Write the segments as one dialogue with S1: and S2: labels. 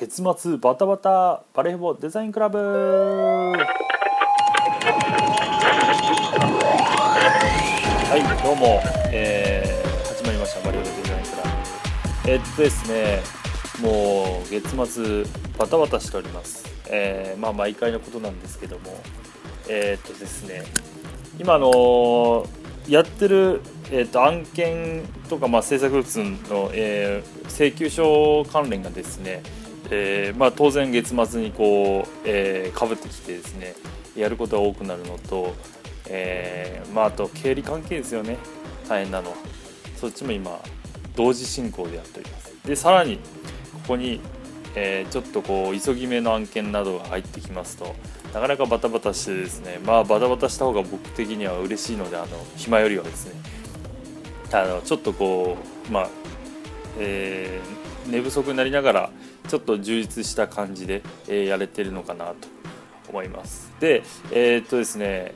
S1: 月末バタバタバレーボデザインクラブ。はいどうも、えー、始まりました。バレーボデザインクラブ。えっとですね。もう月末バタバタしております。えー、まあ毎回のことなんですけども。えー、っとですね。今の、やってるえーと、案件とか、まあ、制作物の、えー、請求書関連がですね、えーまあ、当然月末にこう、えー、かぶってきてですねやることが多くなるのと、えーまあ、あと経理関係ですよね。大変なのは。そっちも今同時進行でやっております。でさらにここに、えー、ちょっとこう急ぎ目の案件などが入ってきますとなかなかバタバタしてですねまあバタバタした方が僕的には嬉しいのであの暇よりはですねあのちょっとこうまあ、えー、寝不足になりながらちょっと充実した感じで、えー、やれてるのかなと思います。でえー、っとですね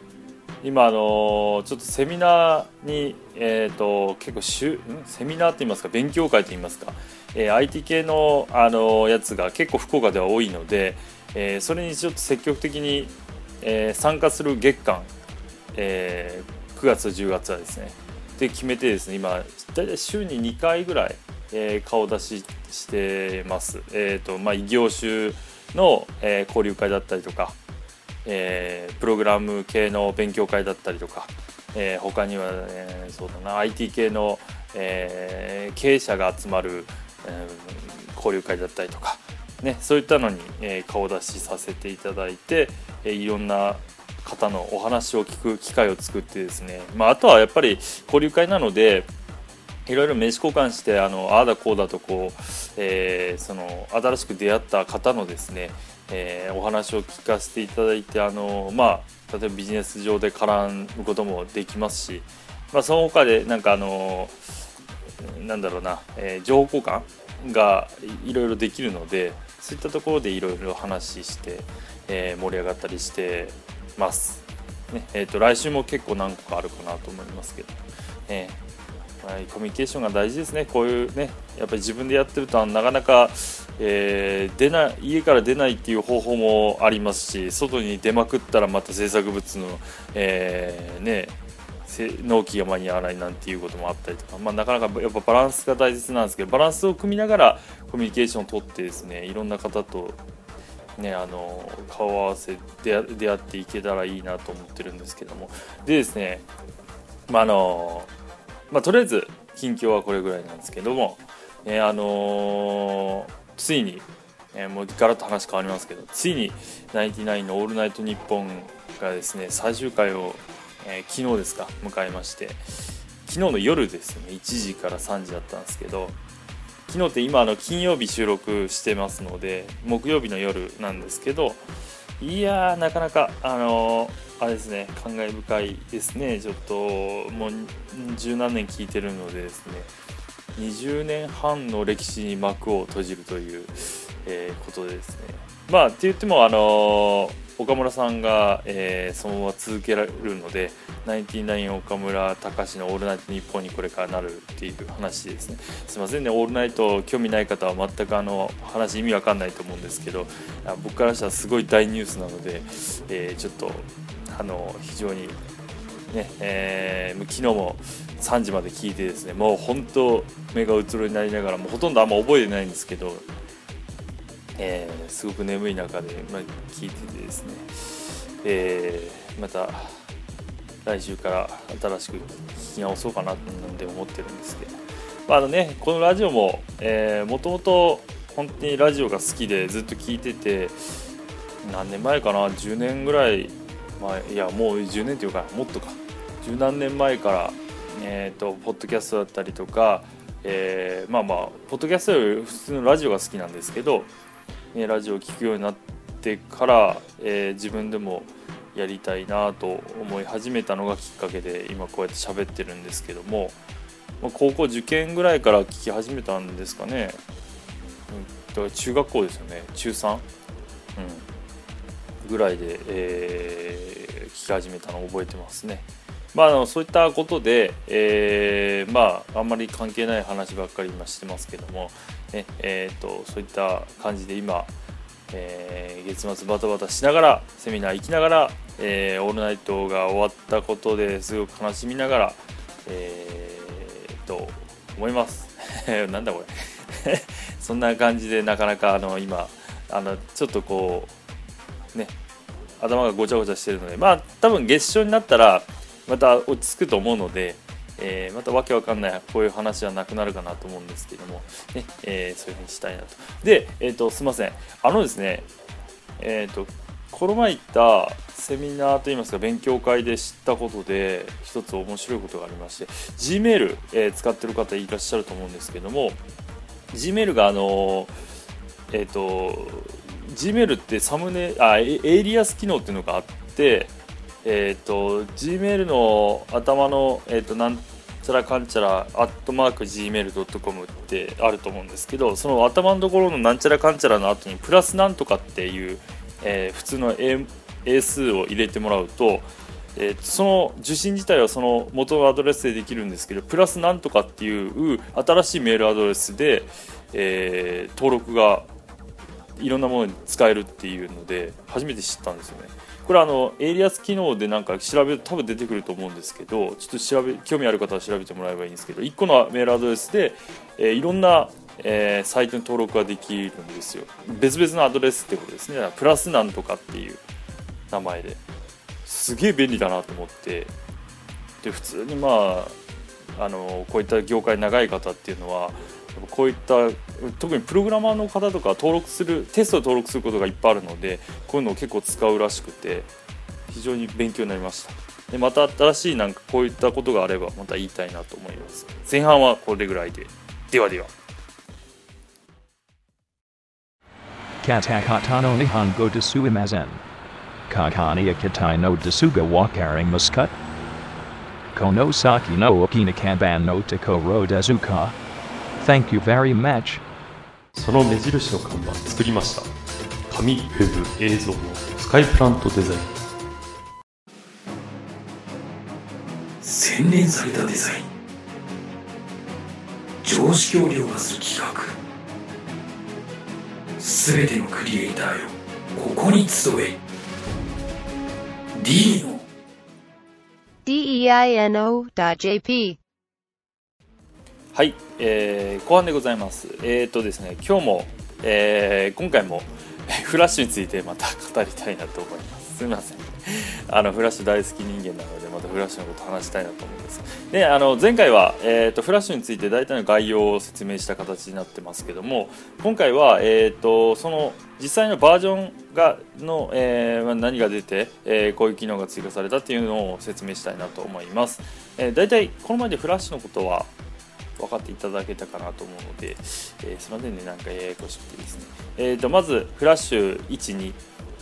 S1: 今あのちょっとセミナーに、えーと、結構しゅセミナーといいますか？勉強会といいますか、えー、IT 系の、あのやつが結構福岡では多いので、えー、それにちょっと積極的に、えー、参加する月間、えー、9月10月はですねで決めてですね今大体週に2回ぐらい、えー、顔出ししてます。えーとまあ、異業種の、えー、交流会だったりとか、えー、プログラム系の勉強会だったりとか、えー、他には、えー、そうだな IT 系の、えー、経営者が集まる、えー、交流会だったりとか、ね、そういったのに、えー、顔出しさせていただいて、えー、いろんな方のお話を聞く機会を作ってですね、まあ、あとはやっぱり交流会なのでいろいろ名刺交換してあのああだこうだとこう、えー、その新しく出会った方のですね、えー、お話を聞かせていただいてあの、まあ、例えばビジネス上で絡むこともできますし、まあ、その他でなんかあのなんだろうな、えー、情報交換がいろいろできるのでそういったところでいろいろ話して、えー、盛り上がったりしてます。ねえーと、来週も結構何個かあるかなと思いますけど、えー、はい、コミュニケーションが大事ですね、こういうね、やっぱり自分でやってるとなかなか、えー、出ない家から出ないっていう方法もありますし、外に出まくったらまた制作物の、えー、ね、納期が間に合わないなんていうこともあったりとか、まあ、なかなかやっぱバランスが大切なんですけどバランスを組みながらコミュニケーションをとってですねいろんな方とね、あの顔合わせ出出会っていけたらいいなと思ってるんですけども。でですね、まああのまあ、とりあえず近況はこれぐらいなんですけども、ねあのついに、えー、もうガラッと話変わりますけどついに「ナインティナインのオールナイトニッポン」がですね最終回を、えー、昨日ですか迎えまして昨日の夜ですね1時から3時だったんですけど昨日って今あの金曜日収録してますので木曜日の夜なんですけどいやーなかなかあのー、あれですね感慨深いですね。ちょっともう十何年聞いてるのでですね。20年半の歴史に幕を閉じるという、えー、ことでですね。まあって言ってもあの岡村さんが、えー、そのまま続けられるのでナインティナイン岡村隆史の「オールナイトニッポン」にこれからなるっていう話ですね。すいませんね「オールナイト」興味ない方は全くあの話意味わかんないと思うんですけど僕からしたらすごい大ニュースなので、えー、ちょっとあの非常にね、えー、昨日も3時まで聞いてですねもう本当目がうつろになりながらもうほとんどあんま覚えてないんですけどえー、すごく眠い中で、まあ、聞いててですね、えー、また来週から新しく聞き直そうかなって思ってるんですけど、まあ、あのねこのラジオももともと本当にラジオが好きでずっと聞いてて何年前かな10年ぐらい前いやもう10年っていうかもっとか。十何年前から、えーと、ポッドキャストだったりとか、えー、まあまあポッドキャストより普通のラジオが好きなんですけどね、ラジオを聴くようになってから、えー、自分でもやりたいなと思い始めたのがきっかけで今こうやって喋ってるんですけども、まあ、高校受験ぐらいから聞き始めたんですかね、うん、だから中学校ですよね。中3、うん、ぐらいで、えー、聞き始めたのを覚えてますね。まあ、あのそういったことで、えー、まああんまり関係ない話ばっかり今してますけども、ねえーと、そういった感じで今、えー、月末バタバタしながらセミナー行きながら、えー、オールナイトが終わったことですごく悲しみながら、えー、と思います なんだこれ そんな感じでなかなかあの今あのちょっとこうね頭がごちゃごちゃしてるのでまあ多分月賞になったらまた落ち着くと思うので、えー、またわけわかんないこういう話はなくなるかなと思うんですけども、ねえー、そういうふうにしたいなと。で、えーと、すいませんあのですねえっ、ー、とこの前行ったセミナーといいますか勉強会で知ったことで一つ面白いことがありまして Gmail、えー、使ってる方いらっしゃると思うんですけども Gmail があのえっ、ー、と Gmail ってサムネあエイリアス機能っていうのがあってえっ、ー、と Gmail の頭のえっ、となんちゃらかんちゃらアットマーク Gmail.com ってあると思うんですけどその頭のところのなんちゃらかんちゃらの後にプラスなんとかっていう、えー、普通の英数を入れてもらうと、えー、その受信自体はその元のアドレスでできるんですけどプラスなんとかっていう新しいメールアドレスで、えー、登録がいろんなものに使えるっていうので初めて知ったんですよね。これあのエイリアス機能でなんか調べると多分出てくると思うんですけどちょっと調べ興味ある方は調べてもらえばいいんですけど1個のメールアドレスで、えー、いろんな、えー、サイトに登録ができるんですよ。別々のアドレスってことですね。プラスなんとかっていう名前で。すげえ便利だなと思って。で普通にまああのこういった業界長い方っていうのはこういった特にプログラマーの方とか登録するテストで登録することがいっぱいあるのでこういうのを結構使うらしくて非常に勉強になりました。でまた新しいなんかこういったことがあればまた言いたいなと思います。前半はこれぐらいで。ではでは。カタカタの日本語で
S2: すいません。カカニアキタイのですがわかりますかこの先の沖縄版のところですか Thank you very much.
S3: その目印の看板作りました。紙ウェブ映像のスカイプラントデザイン。
S4: 洗練されたデザイン。常識を凌駕する企画。すべてのクリエイターよ。ここに集え。D の。
S1: Deino.jp はい、えー、後半でございます。えっ、ー、とですね、今日も、えー、今回も フラッシュについてまた語りたいなと思います。すみません。あのフラッシュ大好き人間なのでまたフラッシュのこと話したいなと思います。で、あの前回はえっ、ー、とフラッシュについて大体の概要を説明した形になってますけども、今回はえっ、ー、とその実際のバージョンがの、えー、何が出て、えー、こういう機能が追加されたっていうのを説明したいなと思います。えー、大体この前でフラッシュのことは分かっていただけたかなと思うので、えー、すみませんね、なんかややこしくてですね。えーと、まず、フラッシュ1、2、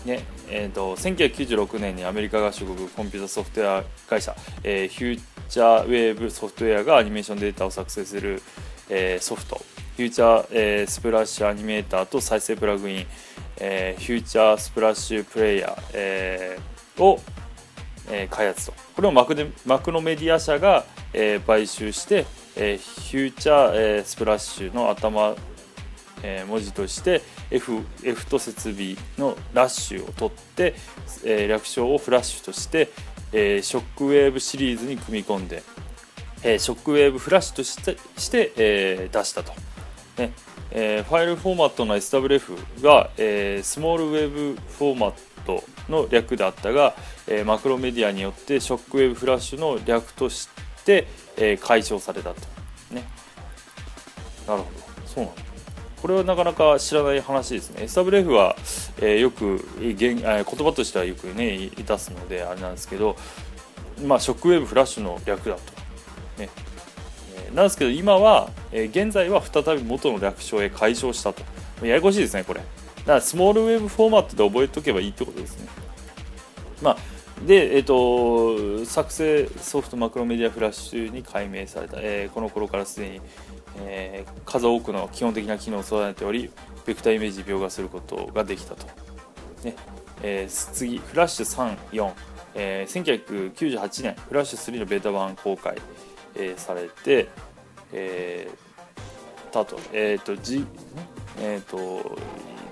S1: ねえーと、1996年にアメリカ合衆国コンピュータソフトウェア会社、えー、フューチャーウェーブソフトウェアがアニメーションデータを作成する、えー、ソフト、フューチャー、えー、スプラッシュアニメーターと再生プラグイン、えー、フューチャースプラッシュプレイヤー、えー、を、えー、開発と。これをマクでマクロメディア社が、えー、買収して、えー、フューチャー、えー、スプラッシュの頭、えー、文字として F, F と設備のラッシュを取って、えー、略称をフラッシュとして、えー、ショックウェーブシリーズに組み込んで、えー、ショックウェーブフラッシュとしてして、えー、出したと。ねえー、ファイルフォーマットの SWF が、えー、スモールウェーブフォーマットの略であったが、えー、マクロメディアによってショックウェーブフラッシュの略として、えー、解消されたと。ね。なるほど。そうなんだ。これはなかなか知らない話ですね。SWF は、えー、よく言言葉としてはよくね、いたすのであれなんですけど、まあ、ショックウェーブフラッシュの略だと。ね。なんですけど今は、え、現在は再び元の略称へ解消したと。ややこしいですね、これ。だからスモールウェーブフォーマットで覚えておけばいいってことですね。まあで、えーと、作成ソフトマクロメディアフラッシュに改名された、えー、この頃からすでに、えー、数多くの基本的な機能を備えておりベクターイメージ描画することができたと、ね。えー、次フラッシュ34、えー、1998年フラッシュ3のベータ版公開、えー、されて、えたと,、えーとじえーと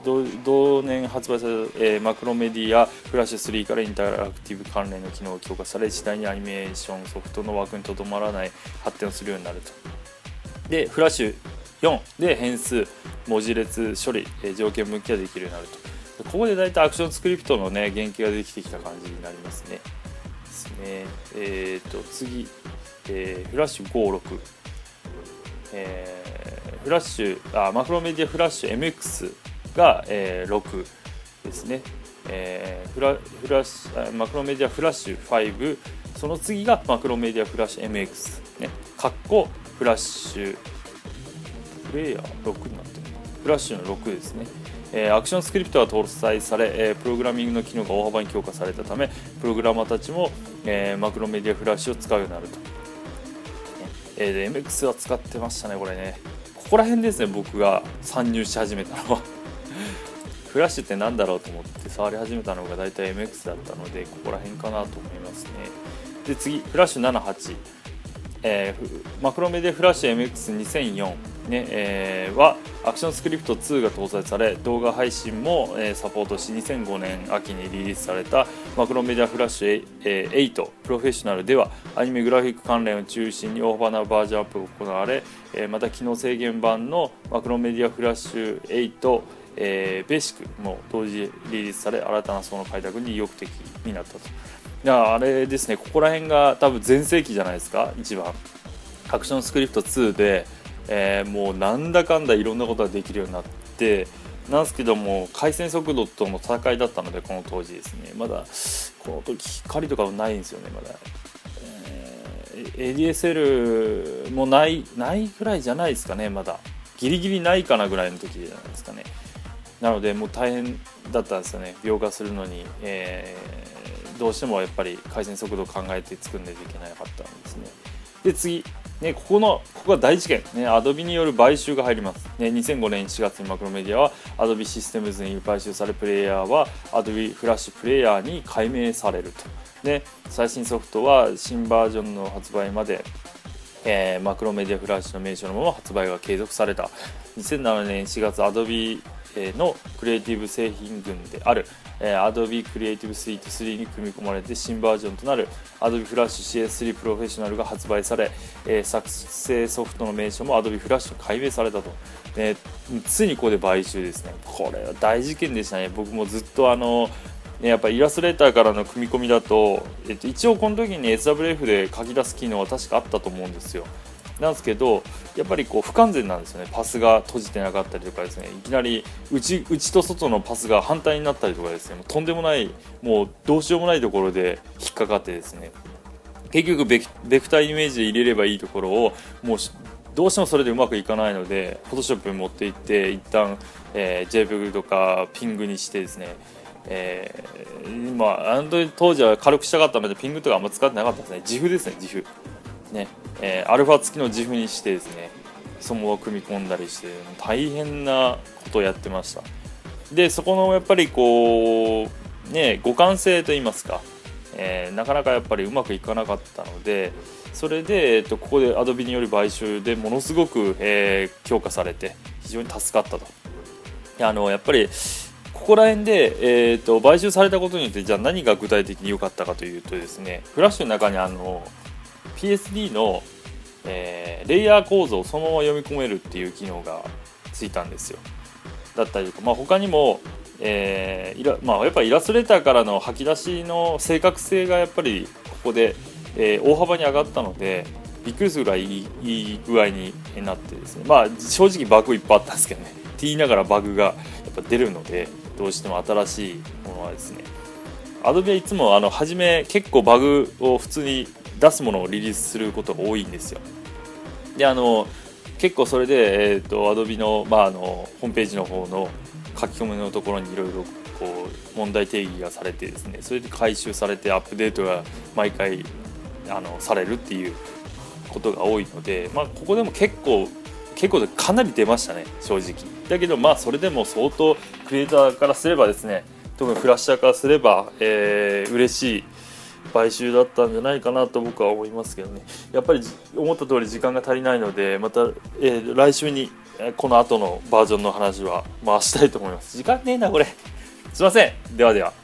S1: 同年発売された、えーマクロメディアフラッシュ3からインタラクティブ関連の機能が強化され次第にアニメーションソフトの枠にとどまらない発展をするようになると。でフラッシュ4で変数文字列処理、えー条件分岐ができるようになると。ここで大体アクションスクリプトのね原型ができてきた感じになりますね。ですね。えっ、と次、えーフラッシュ56えーフラッシュあマクロメディアフラッシュ MX が、えー6ですね、えーフラフラッシュマクロメディアフラッシュ5その次がマクロメディアフラッシュ MX ね。かっこフラッシュプレイヤー6になってるフラッシュの6ですね。えーアクションスクリプトが搭載され、えープログラミングの機能が大幅に強化されたためプログラマーたちも、えーマクロメディアフラッシュを使うようになると、えー MX は使ってましたねこれね。ここら辺ですね僕が参入し始めたのは。フラッシュって何だろうと思って触り始めたのが大体 MX だったのでここら辺かなと思いますね。で次フラッシュ78えーマクロメディアフラッシュ MX2004、ねえーはアクションスクリプト2が搭載され動画配信も、えーサポートし2005年秋にリリースされたマクロメディアフラッシュ、えー8プロフェッショナルではアニメグラフィック関連を中心に大幅なバージョンアップが行われ、えーまた機能制限版のマクロメディアフラッシュ8えーベーシックも同時リリースされ新たな層の開拓に意欲的になったと。いやあれですねここら辺が多分全盛期じゃないですか一番。アクションスクリプト2で、えーもうなんだかんだいろんなことができるようになってなんですけども回線速度との戦いだったのでこの当時ですね。まだこの時光とかはないんですよねまだ、えー ADSL もないないぐらいじゃないですかねまだ。ギリギリないかなぐらいの時じゃないですかね。なのでもう大変だったんですよね。描画するのに、えーどうしてもやっぱり回線速度を考えて作んないといけなかったんですね。で次。ね、ここのここが大事件、ね、アドビによる買収が入ります、ね、2005年4月にマクロメディアはアドビシステムズに買収されプレイヤーはアドビフラッシュプレイヤーに改名されると。で最新ソフトは新バージョンの発売までえーマクロメディアフラッシュの名称のまま発売が継続された。2007年4月 Adobe のクリエイティブ製品群である、Adobe Creative Suite 3に組み込まれて新バージョンとなる Adobe Flash CS3 Professional が発売され、作成ソフトの名称も Adobe Flash と改名されたと、えーついにここで買収ですね。これは大事件でしたね。僕もずっとあのね、やっぱイラストレーターからの組み込みだと、えっと、一応この時に SWF で書き出す機能は確かあったと思うんですよ。なんですけどやっぱりこう不完全なんですよね。パスが閉じてなかったりとかですね。いきなり内内と外のパスが反対になったりとかですね。もうとんでもないもうどうしようもないところで引っかかってですね。結局ベクターイメージで入れればいいところをもうどうしてもそれでうまくいかないので Photoshop に持っていって一旦、えー JPEG とかピングにしてですね。えー、まあ当時は軽くしたかったのでピングとかあんま使ってなかったですね。GIF ですね GIF ね、えーアルファ付きの GIF にしてですねそのまま組み込んだりして大変なことをやってました。でそこのやっぱりこうね互換性といいますか、えーなかなかやっぱりうまくいかなかったのでそれで、えっと、ここで Adobe による買収でものすごく、えー強化されて非常に助かったと。あのやっぱりここら辺で、えー、と買収されたことによってじゃあ何が具体的に良かったかというとですねフラッシュの中にあの PSD の、えーレイヤー構造をそのまま読み込めるっていう機能がついたんですよ。だったりとか、まあ、他にも、えーイラまあ、やっぱりイラストレーターからの吐き出しの正確性がやっぱりここで、えー大幅に上がったのでびっくりするぐらいいい具合になってですね。まあ正直バグいっぱいあったんですけどね。って言いながらバグがやっぱ出るのでどうしても新しいものはですね。Adobe はいつもあの初め結構バグを普通に出すものをリリースすることが多いんですよ。であの結構それで、えー、と Adobe の,、まあ、あのホームページの方の書き込みのところにいろいろこう問題定義がされてですねそれで回収されてアップデートが毎回あのされるっていうことが多いので、まあ、ここでも結構結構かなり出ましたね正直。だけどまあそれでも相当クリエイターからすればですね特にフラッシャーからすれば、えー、嬉しい買収だったんじゃないかなと僕は思いますけどね。やっぱり思った通り時間が足りないのでまた、えー来週にえこの後のバージョンの話は回したいと思います。時間ねえなこれ。すいません。ではでは。